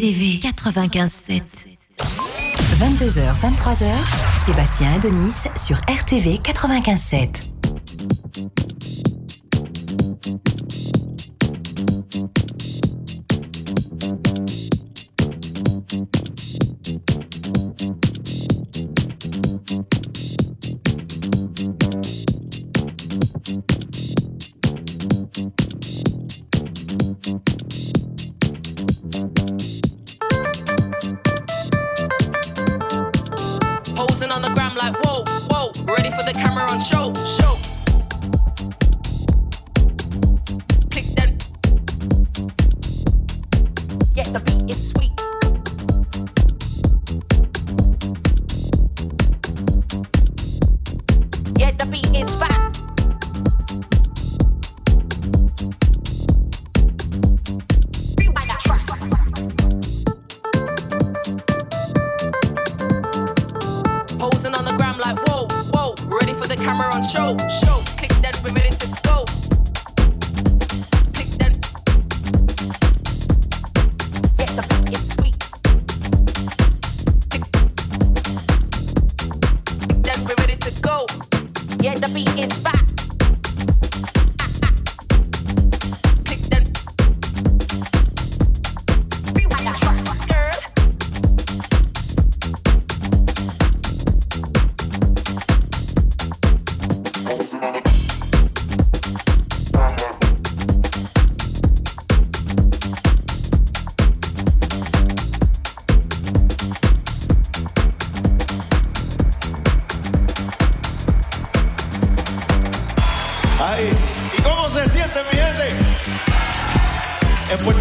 RTV 95.7. 22h, 23h, Sébastien Adonis sur RTV 95.7.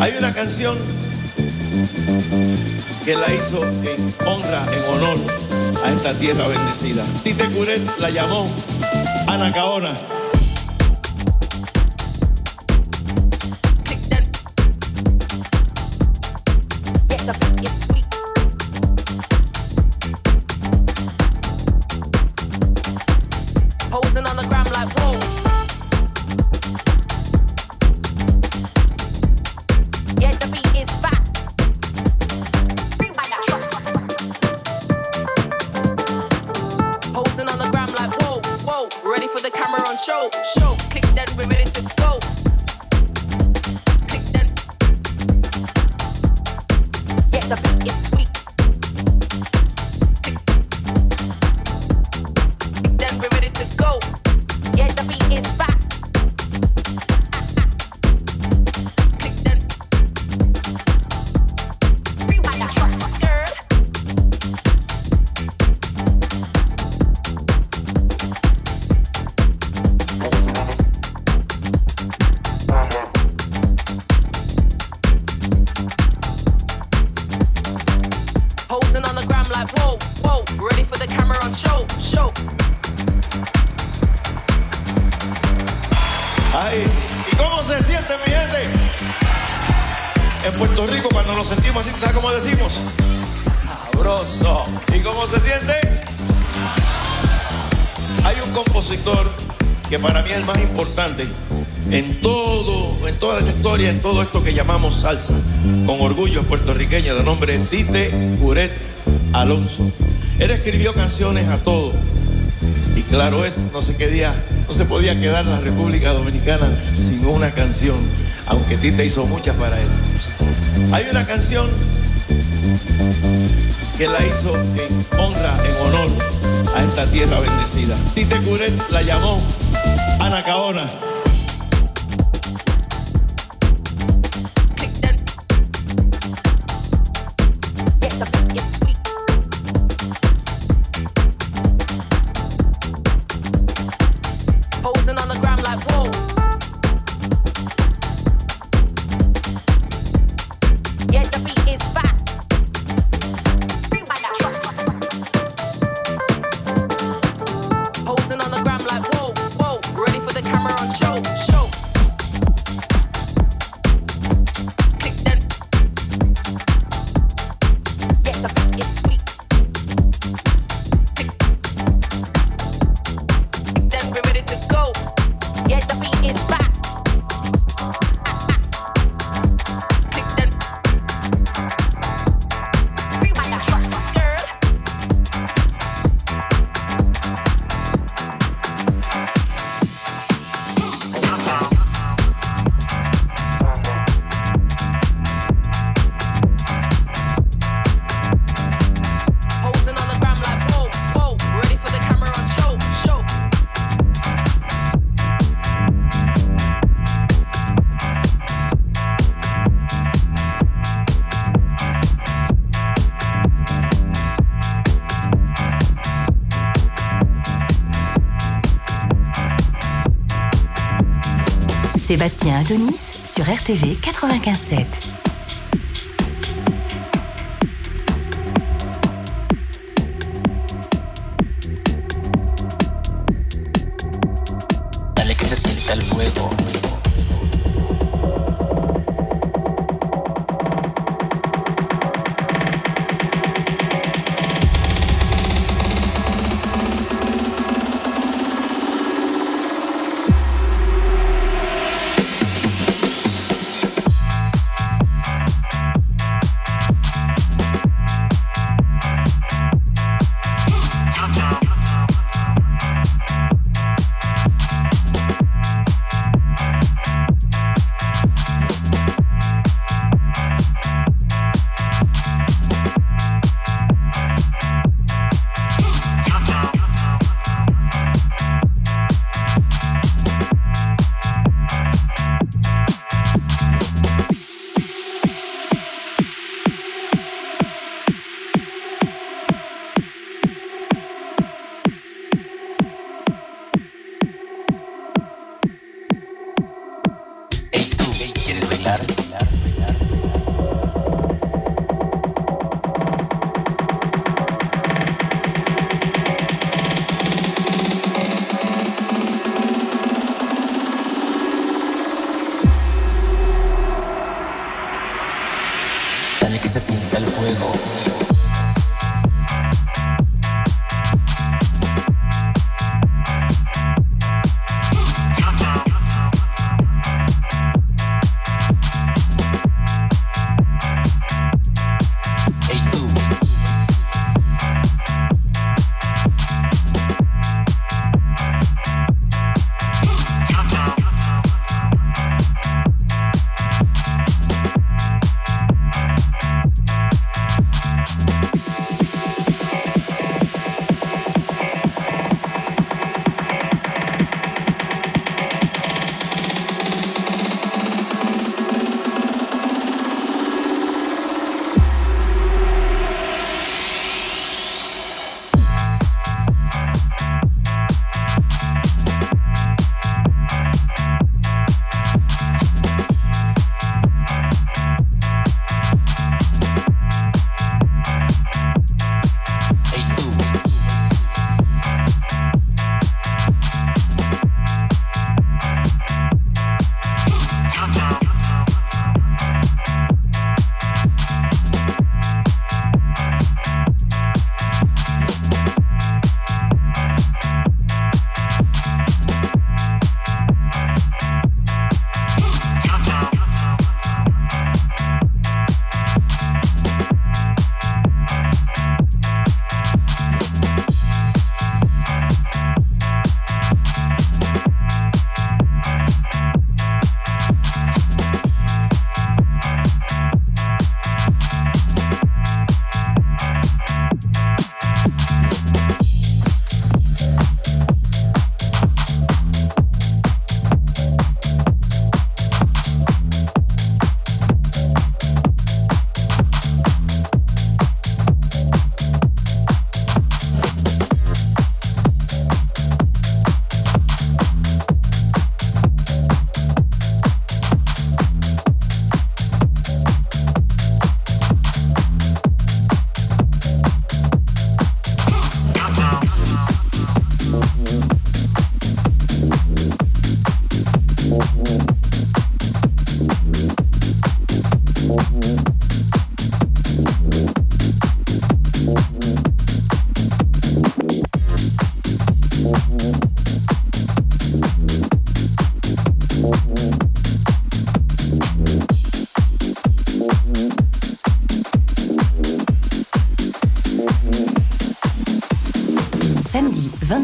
Hay una canción que la hizo en honra, en honor a esta tierra bendecida. Tite Curet la llamó Anacaona. salsa, con orgullo puertorriqueño de nombre Tite Curet Alonso. Él escribió canciones a todo. Y claro es, no sé qué día, no se podía quedar la República Dominicana sin una canción, aunque Tite hizo muchas para él. Hay una canción que la hizo en honra, en honor a esta tierra bendecida. Tite Curet la llamó Anacaona. Yeah, Adonis sur RTV 95.7.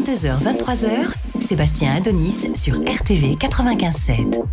22h-23h, Sébastien Adonis sur RTV 95.7.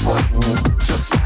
just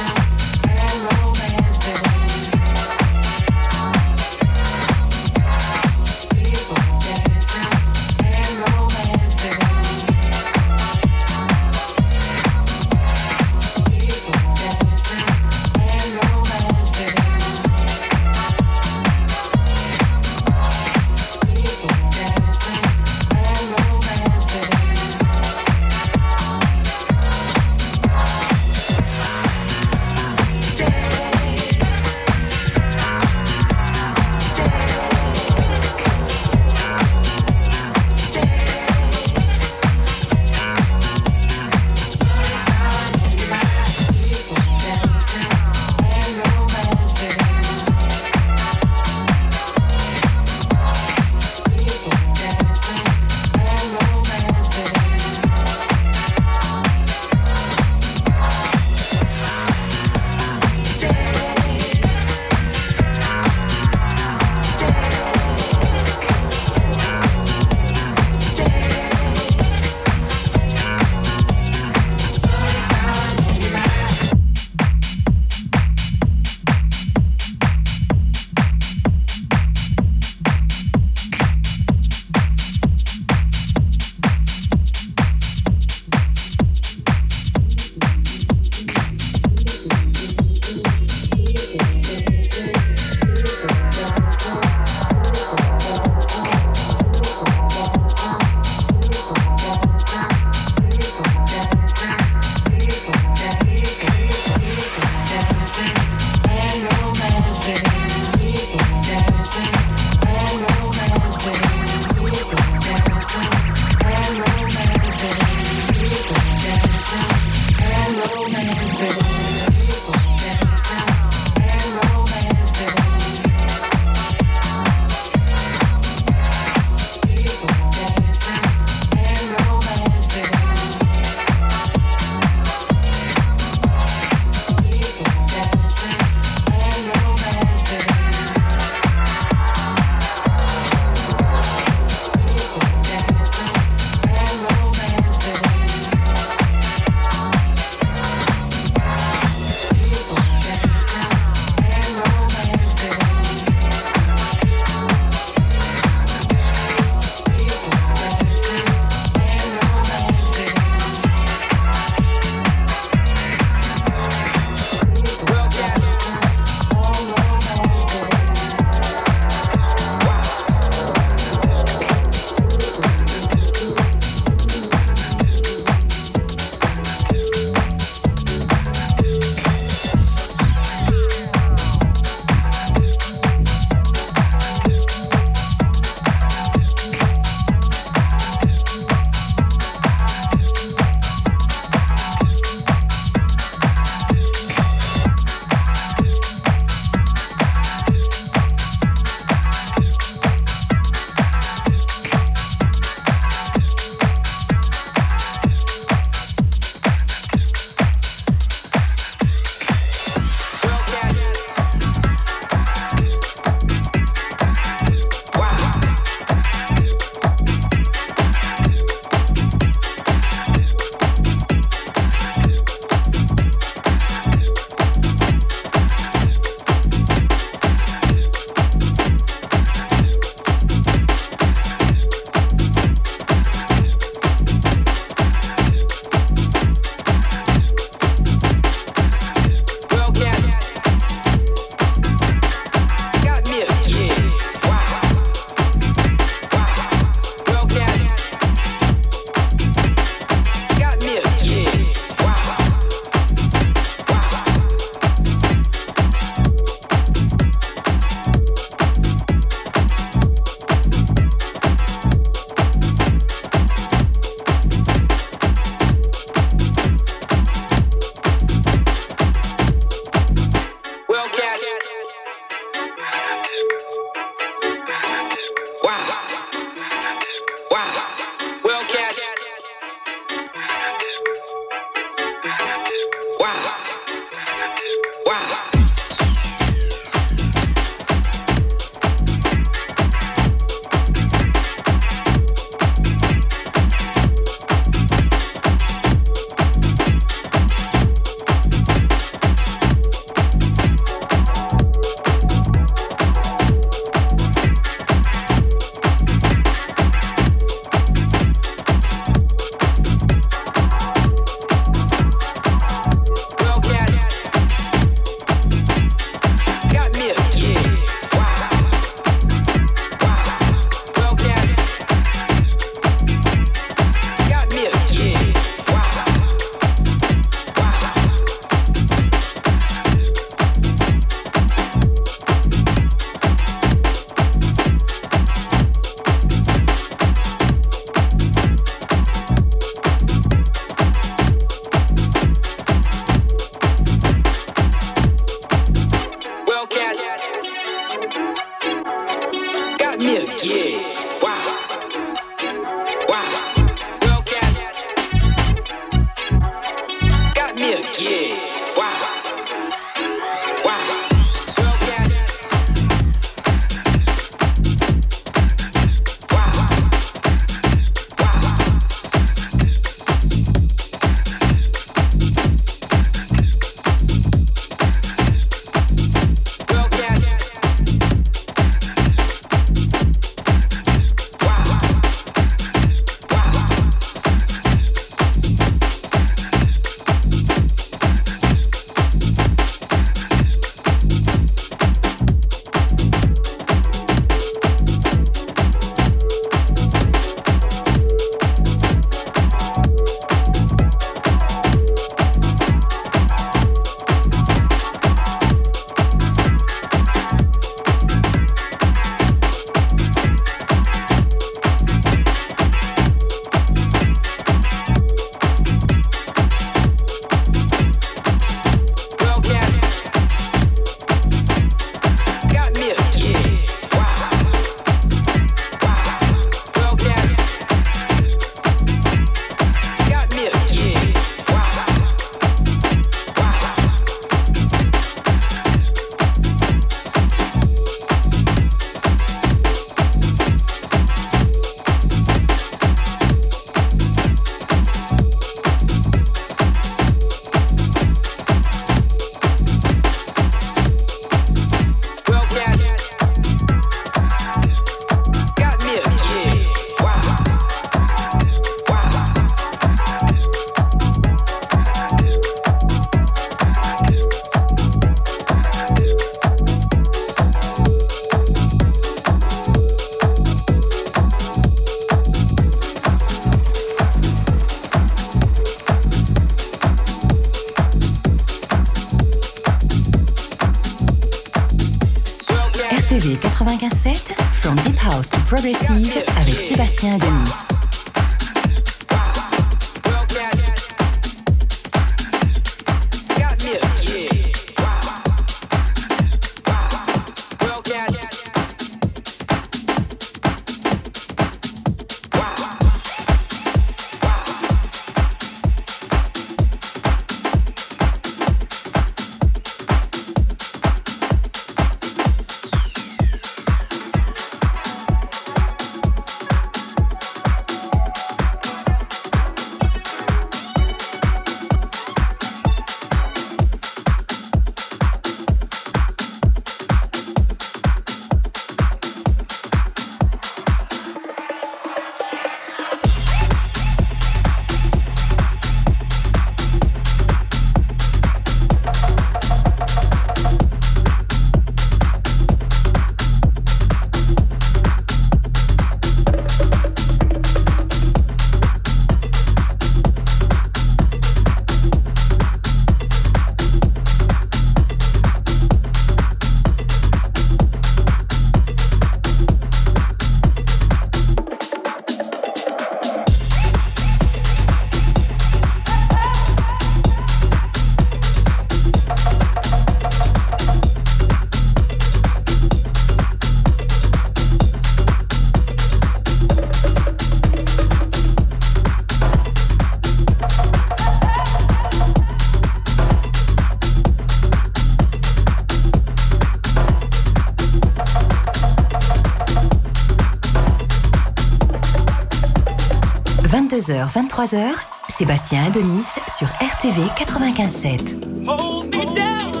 22h, 23h, Sébastien Adonis sur RTV 95.7.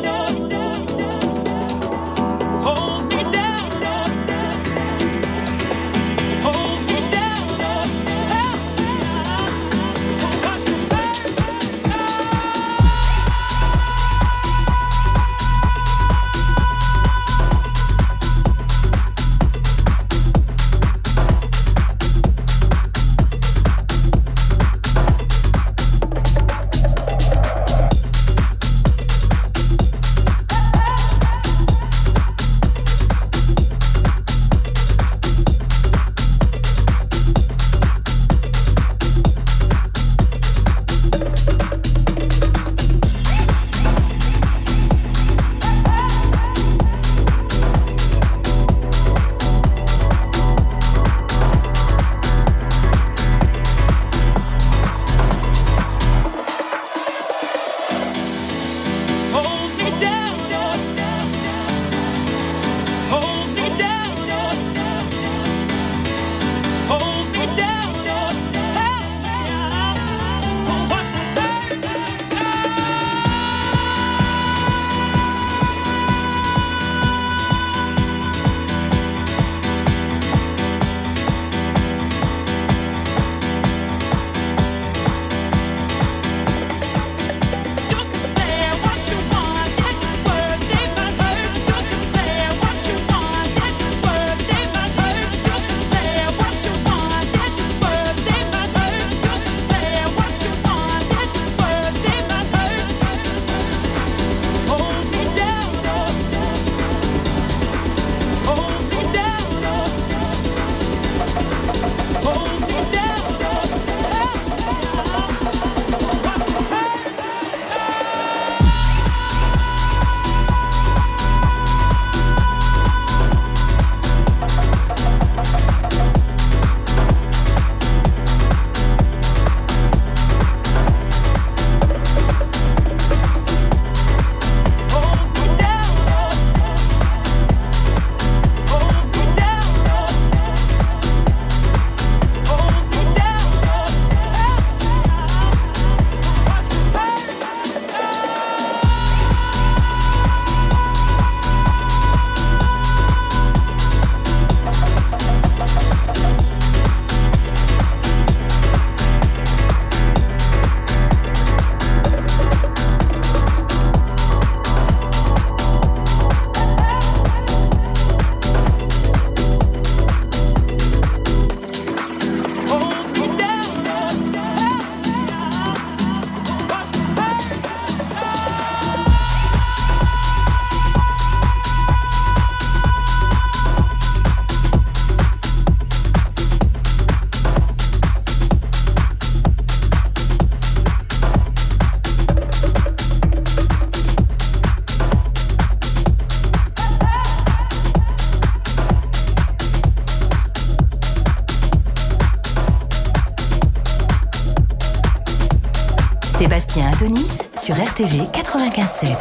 TV 957.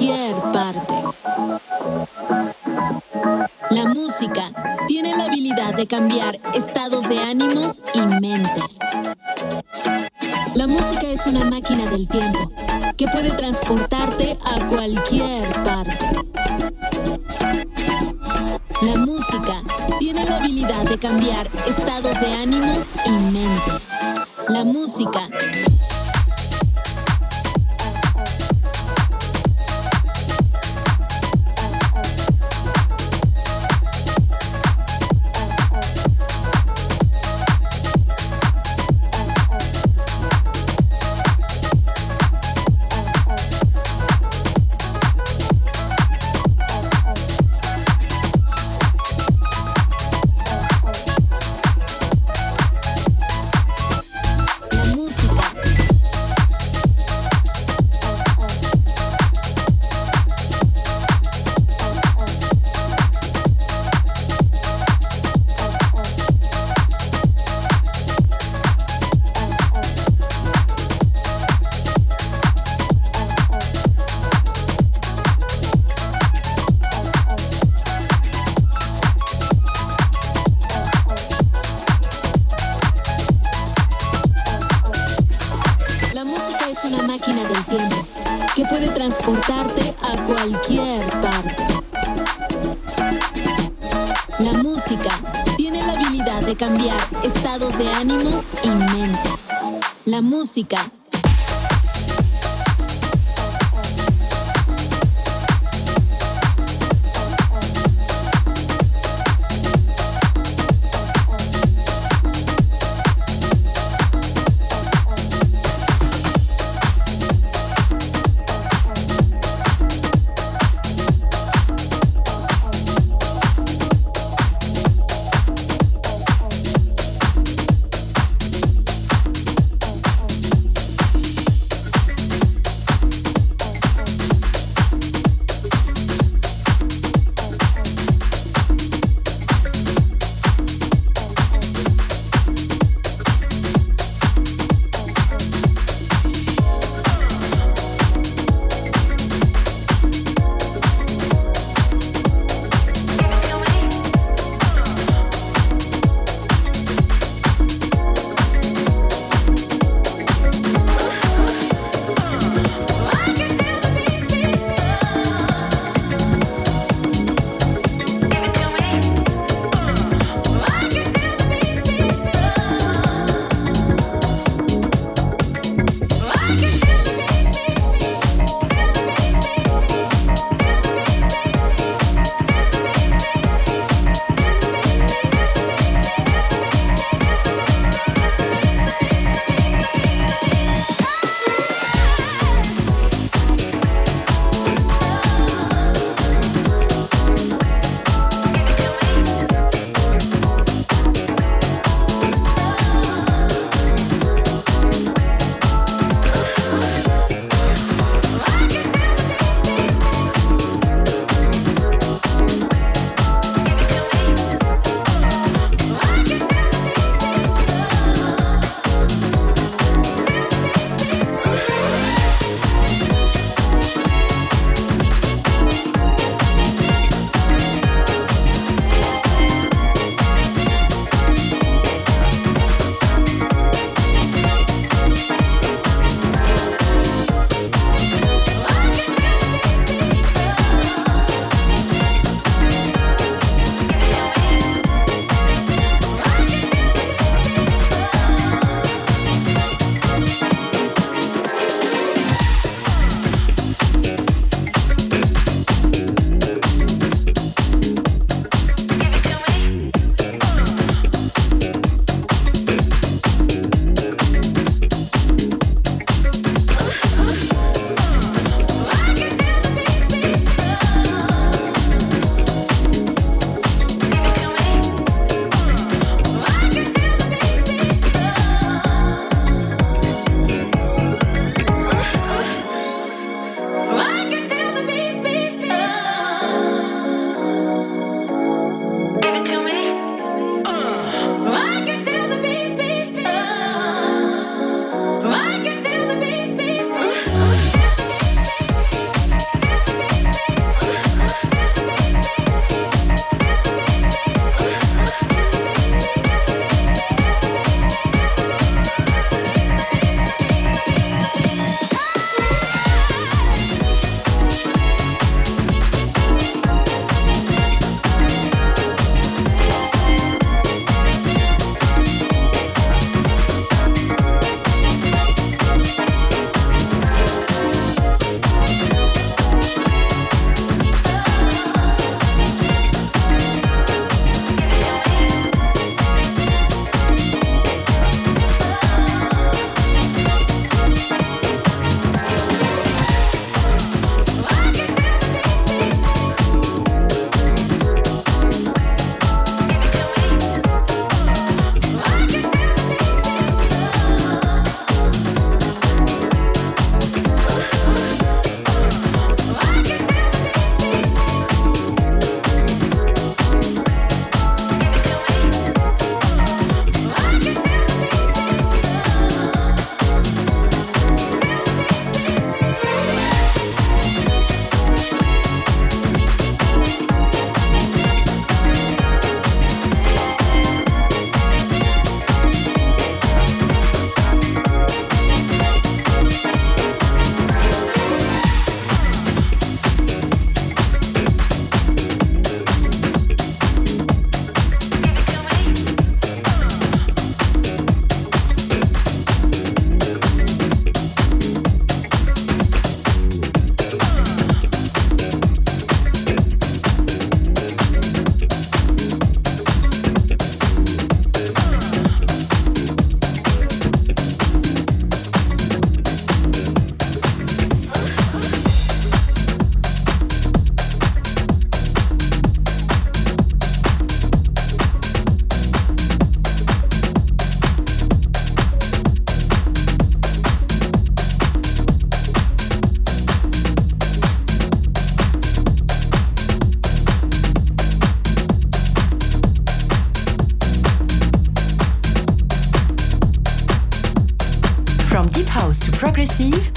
cualquier parte. La música tiene la habilidad de cambiar estados de ánimos y mentes. La música es una máquina del tiempo que puede transportarte a cualquier parte. La música tiene la habilidad de cambiar estados de ánimos y mentes. La música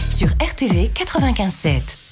sur RTV 95.7.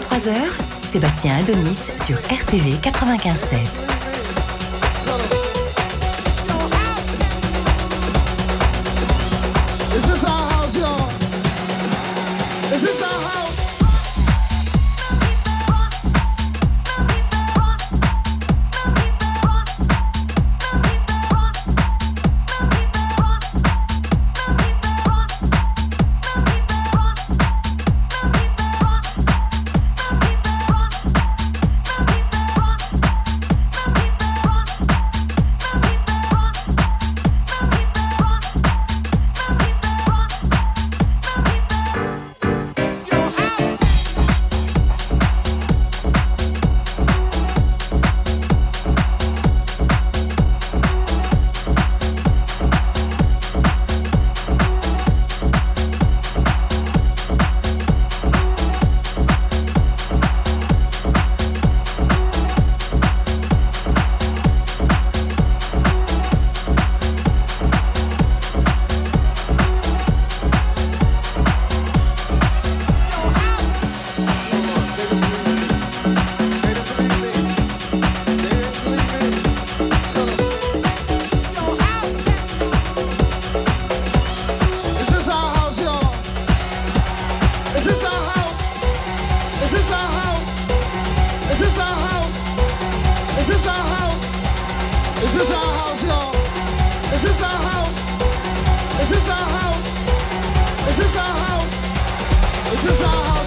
23h, Sébastien Adonis sur RTV 95.7. Is this our house, y'all? Is this our house? Is this our house? Is this our house? Is this our house?